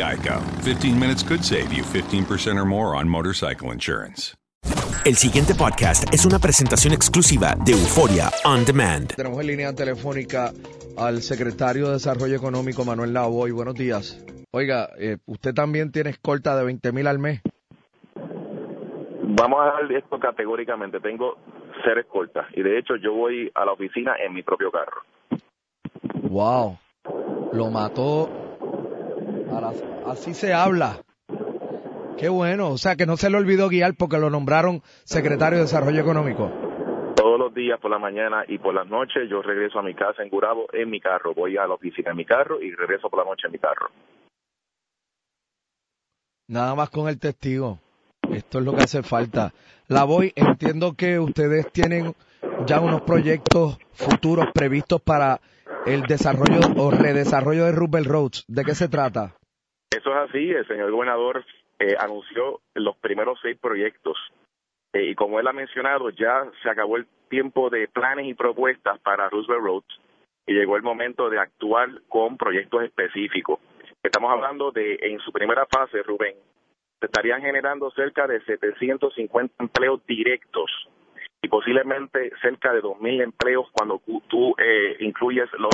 Geico. 15 minutes could save you 15% or more on motorcycle insurance. El siguiente podcast es una presentación exclusiva de Euforia On Demand. Tenemos en línea telefónica al secretario de Desarrollo Económico, Manuel Lavoy. Buenos días. Oiga, eh, usted también tiene escolta de 20 mil al mes. Vamos a dar esto categóricamente. Tengo ser escolta. Y de hecho, yo voy a la oficina en mi propio carro. Wow. Lo mató. Así se habla. Qué bueno. O sea, que no se le olvidó guiar porque lo nombraron secretario de Desarrollo Económico. Todos los días por la mañana y por las noches yo regreso a mi casa en Gurabo en mi carro. Voy a la oficina en mi carro y regreso por la noche en mi carro. Nada más con el testigo. Esto es lo que hace falta. La voy, entiendo que ustedes tienen ya unos proyectos futuros previstos para el desarrollo o redesarrollo de Rubel Roads. ¿De qué se trata? Eso es así. El señor gobernador eh, anunció los primeros seis proyectos. Eh, y como él ha mencionado, ya se acabó el tiempo de planes y propuestas para Roosevelt Roads y llegó el momento de actuar con proyectos específicos. Estamos hablando de, en su primera fase, Rubén, se estarían generando cerca de 750 empleos directos y posiblemente cerca de 2.000 empleos cuando tú, eh, incluyes los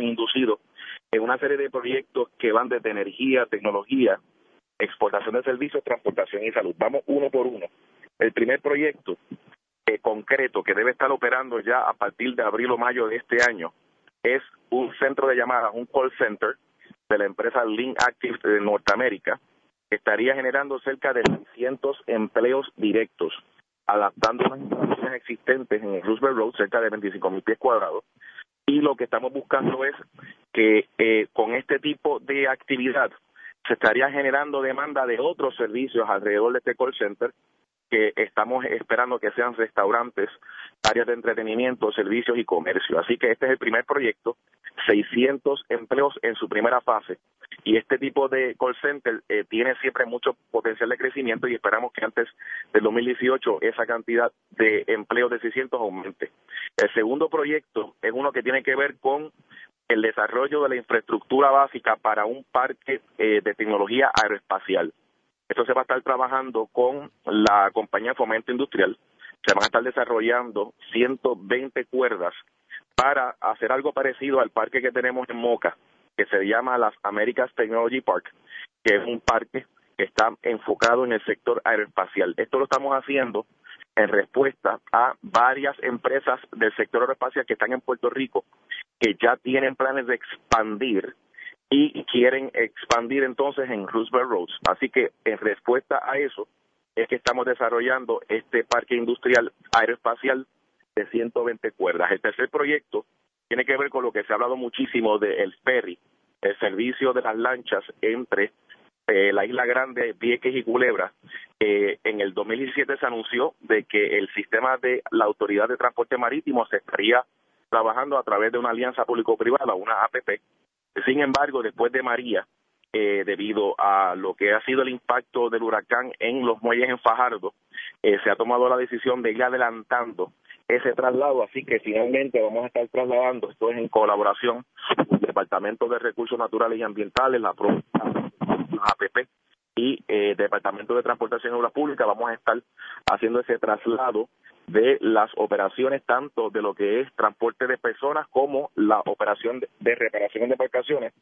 inducidos en una serie de proyectos que van desde energía, tecnología, exportación de servicios, transportación y salud. Vamos uno por uno. El primer proyecto eh, concreto que debe estar operando ya a partir de abril o mayo de este año es un centro de llamadas, un call center de la empresa Link Active de Norteamérica, que estaría generando cerca de 600 empleos directos, adaptando las instalaciones existentes en el Roosevelt Road, cerca de 25 mil pies cuadrados. Y lo que estamos buscando es que eh, con este tipo de actividad se estaría generando demanda de otros servicios alrededor de este call center que estamos esperando que sean restaurantes, áreas de entretenimiento, servicios y comercio. Así que este es el primer proyecto, 600 empleos en su primera fase. Y este tipo de call center eh, tiene siempre mucho potencial de crecimiento y esperamos que antes del 2018 esa cantidad de empleos de 600 aumente. El segundo proyecto es uno que tiene que ver con el desarrollo de la infraestructura básica para un parque eh, de tecnología aeroespacial. Esto se va a estar trabajando con la compañía Fomento Industrial. Se van a estar desarrollando 120 cuerdas para hacer algo parecido al parque que tenemos en Moca, que se llama las Americas Technology Park, que es un parque que está enfocado en el sector aeroespacial. Esto lo estamos haciendo en respuesta a varias empresas del sector aeroespacial que están en Puerto Rico, que ya tienen planes de expandir y quieren expandir entonces en Roosevelt Roads. Así que en respuesta a eso es que estamos desarrollando este parque industrial aeroespacial de 120 cuerdas. El tercer proyecto tiene que ver con lo que se ha hablado muchísimo del ferry, el servicio de las lanchas entre eh, la Isla Grande, Vieques y Culebra. Eh, en el 2017 se anunció de que el sistema de la Autoridad de Transporte Marítimo se estaría trabajando a través de una alianza público-privada, una APP, sin embargo, después de María, eh, debido a lo que ha sido el impacto del huracán en los muelles en Fajardo, eh, se ha tomado la decisión de ir adelantando ese traslado, así que finalmente vamos a estar trasladando, esto es en colaboración con el Departamento de Recursos Naturales y Ambientales, la, la APP y eh, Departamento de Transportación y Obras Públicas, vamos a estar haciendo ese traslado de las operaciones tanto de lo que es transporte de personas como la operación de, reparación de embarcaciones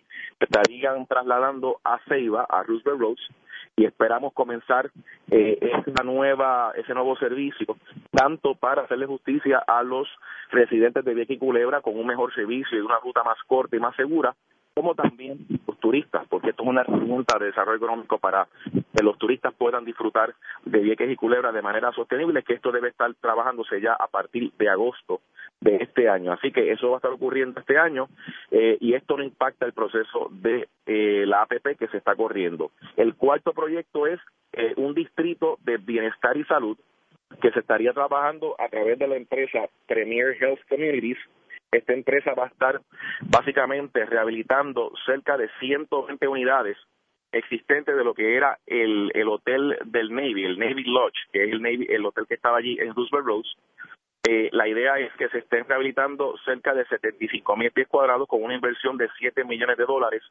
estarían trasladando a Ceiba, a Roosevelt Roads, y esperamos comenzar eh, nueva, ese nuevo servicio, tanto para hacerle justicia a los residentes de Vieques y Culebra con un mejor servicio y una ruta más corta y más segura, como también los turistas, porque esto es una herramienta de desarrollo económico para que los turistas puedan disfrutar de Vieques y Culebra de manera sostenible, que esto debe estar trabajándose ya a partir de agosto de este año. Así que eso va a estar ocurriendo este año eh, y esto no impacta el proceso de eh, la APP que se está corriendo. El cuarto proyecto es eh, un distrito de bienestar y salud que se estaría trabajando a través de la empresa Premier Health Communities esta empresa va a estar básicamente rehabilitando cerca de 120 unidades existentes de lo que era el, el hotel del Navy, el Navy Lodge, que es el, Navy, el hotel que estaba allí en Roosevelt Roads. Eh, la idea es que se estén rehabilitando cerca de 75 mil pies cuadrados con una inversión de 7 millones de dólares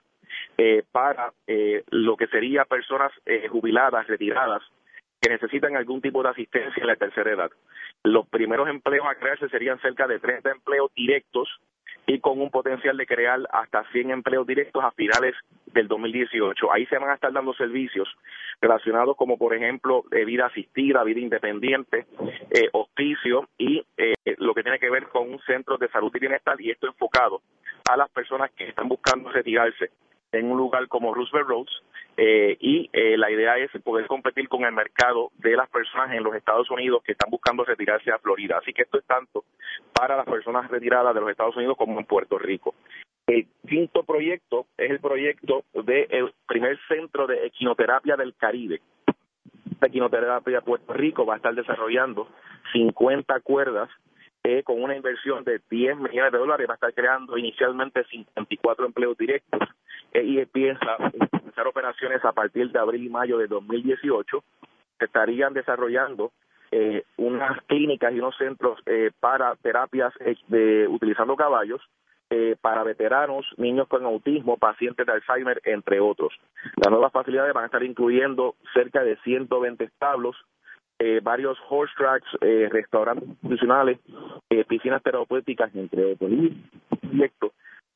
eh, para eh, lo que sería personas eh, jubiladas, retiradas, que necesitan algún tipo de asistencia en la tercera edad. Los primeros empleos a crearse serían cerca de 30 empleos directos y con un potencial de crear hasta 100 empleos directos a finales del 2018. Ahí se van a estar dando servicios relacionados como, por ejemplo, eh, vida asistida, vida independiente, eh, hospicio y eh, lo que tiene que ver con un centro de salud y bienestar y esto enfocado a las personas que están buscando retirarse en un lugar como Roosevelt Roads eh, y eh, la idea es poder competir con el mercado de las personas en los Estados Unidos que están buscando retirarse a Florida. Así que esto es tanto para las personas retiradas de los Estados Unidos como en Puerto Rico. El quinto proyecto es el proyecto del primer centro de equinoterapia del Caribe. La equinoterapia Puerto Rico va a estar desarrollando 50 cuerdas eh, con una inversión de 10 millones de dólares, va a estar creando inicialmente 54 empleos directos eh, y empieza a empezar operaciones a partir de abril y mayo de 2018. Se estarían desarrollando eh, unas clínicas y unos centros eh, para terapias de, utilizando caballos para veteranos, niños con autismo, pacientes de Alzheimer, entre otros. Las nuevas facilidades van a estar incluyendo cerca de 120 establos, eh, varios horse tracks, eh, restaurantes institucionales, eh, piscinas terapéuticas, entre otros.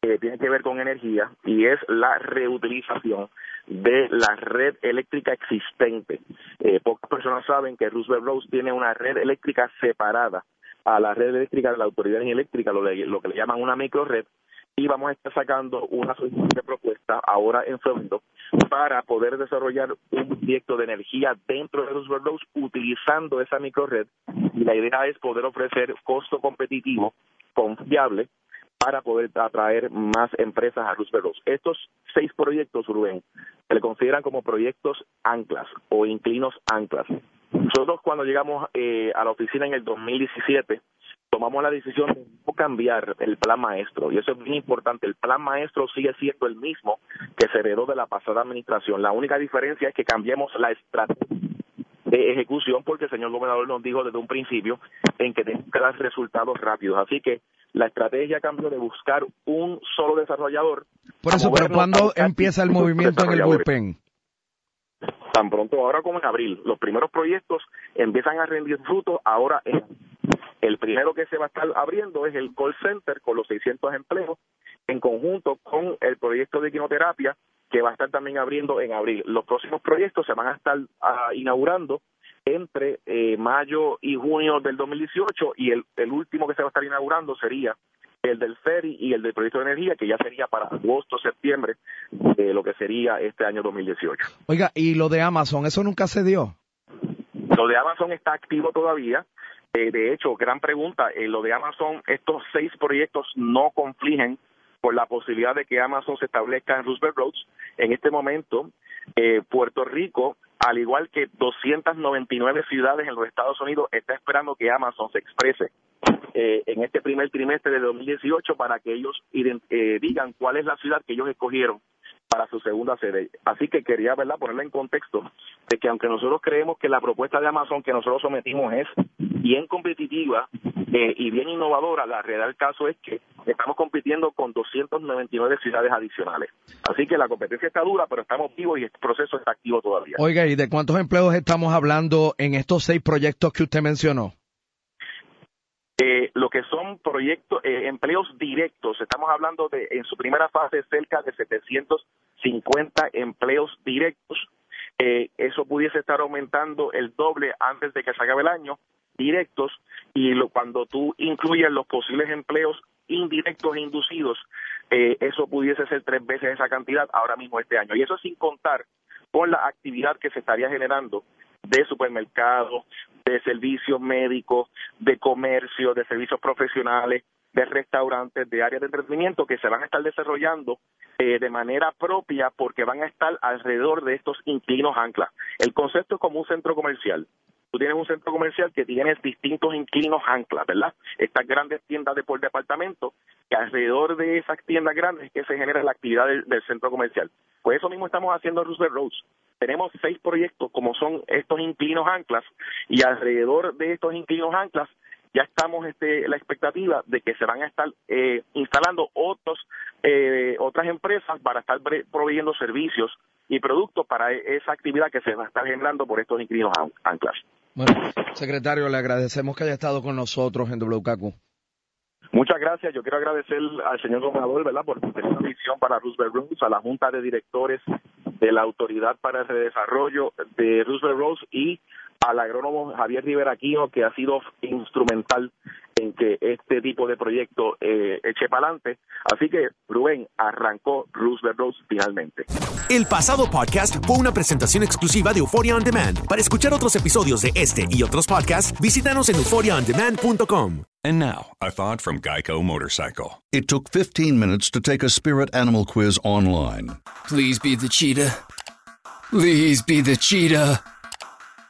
que tiene que ver con energía y es la reutilización de la red eléctrica existente. Eh, pocas personas saben que Roosevelt Rose tiene una red eléctrica separada a la red eléctrica de la Autoridad Eléctrica, lo, lo que le llaman una microred, y vamos a estar sacando una solicitud de propuesta ahora en febrero para poder desarrollar un proyecto de energía dentro de los Roads utilizando esa microred y la idea es poder ofrecer costo competitivo, confiable para poder atraer más empresas a Roosevelt Estos seis proyectos, Rubén, se le consideran como proyectos anclas o inclinos anclas. Nosotros cuando llegamos eh, a la oficina en el 2017 tomamos la decisión de no cambiar el plan maestro y eso es muy importante. El plan maestro sigue siendo el mismo que se heredó de la pasada administración. La única diferencia es que cambiemos la estrategia de ejecución porque el señor gobernador nos dijo desde un principio en que tenemos que dar resultados rápidos. Así que la estrategia cambió de buscar un solo desarrollador. Por eso, pero ¿cuándo empieza el movimiento en el bullpen? tan pronto ahora como en abril. Los primeros proyectos empiezan a rendir frutos ahora en el primero que se va a estar abriendo es el call center con los 600 empleos en conjunto con el proyecto de quinoterapia que va a estar también abriendo en abril. Los próximos proyectos se van a estar ah, inaugurando entre eh, mayo y junio del 2018 y el, el último que se va a estar inaugurando sería el del ferry y el del proyecto de energía, que ya sería para agosto, septiembre, de lo que sería este año 2018. Oiga, ¿y lo de Amazon, eso nunca se dio? Lo de Amazon está activo todavía. Eh, de hecho, gran pregunta, eh, lo de Amazon, estos seis proyectos no confligen por la posibilidad de que Amazon se establezca en Roosevelt Roads. En este momento, eh, Puerto Rico, al igual que 299 ciudades en los Estados Unidos, está esperando que Amazon se exprese eh, en este primer trimestre de 2018 para que ellos eh, digan cuál es la ciudad que ellos escogieron para su segunda sede. Así que quería ¿verdad? ponerla en contexto de que aunque nosotros creemos que la propuesta de Amazon que nosotros sometimos es bien competitiva eh, y bien innovadora, la realidad del caso es que estamos compitiendo con 299 ciudades adicionales. Así que la competencia está dura, pero estamos vivos y el proceso está activo todavía. Oiga, ¿y de cuántos empleos estamos hablando en estos seis proyectos que usted mencionó? Eh, lo que son proyectos, eh, empleos directos, estamos hablando de en su primera fase cerca de 750 empleos directos. Eh, eso pudiese estar aumentando el doble antes de que se acabe el año, directos, y lo, cuando tú incluyes los posibles empleos indirectos e inducidos, eh, eso pudiese ser tres veces esa cantidad ahora mismo este año. Y eso sin contar con la actividad que se estaría generando de supermercados, de servicios médicos, de comercio, de servicios profesionales, de restaurantes, de áreas de entretenimiento que se van a estar desarrollando eh, de manera propia porque van a estar alrededor de estos inclinos anclas. El concepto es como un centro comercial. Tú tienes un centro comercial que tiene distintos inclinos anclas, ¿verdad? Estas grandes tiendas de por departamento, que alrededor de esas tiendas grandes es que se genera la actividad del, centro comercial. Pues eso mismo estamos haciendo en Roosevelt Roads tenemos seis proyectos como son estos inclinos anclas y alrededor de estos inclinos anclas ya estamos este, la expectativa de que se van a estar eh, instalando otros eh, otras empresas para estar proveyendo servicios y productos para e-, esa actividad que se va a estar generando por estos inclinos anclas. Bueno, secretario, le agradecemos que haya estado con nosotros en WKQ. Muchas gracias. Yo quiero agradecer al señor gobernador, ¿verdad?, por tener una visión para Roosevelt Rooms, a la Junta de Directores de la Autoridad para el Desarrollo de Roosevelt Rose y al agrónomo Javier Rivera Aquino, que ha sido instrumental en que este tipo de proyecto eh, eche para adelante. Así que Rubén arrancó Roosevelt Rose finalmente. El pasado podcast fue una presentación exclusiva de Euphoria On Demand. Para escuchar otros episodios de este y otros podcasts, visítanos en euphoriaondemand.com. And now, a thought from Geico Motorcycle. It took 15 minutes to take a spirit animal quiz online. Please be the cheetah. Please be the cheetah.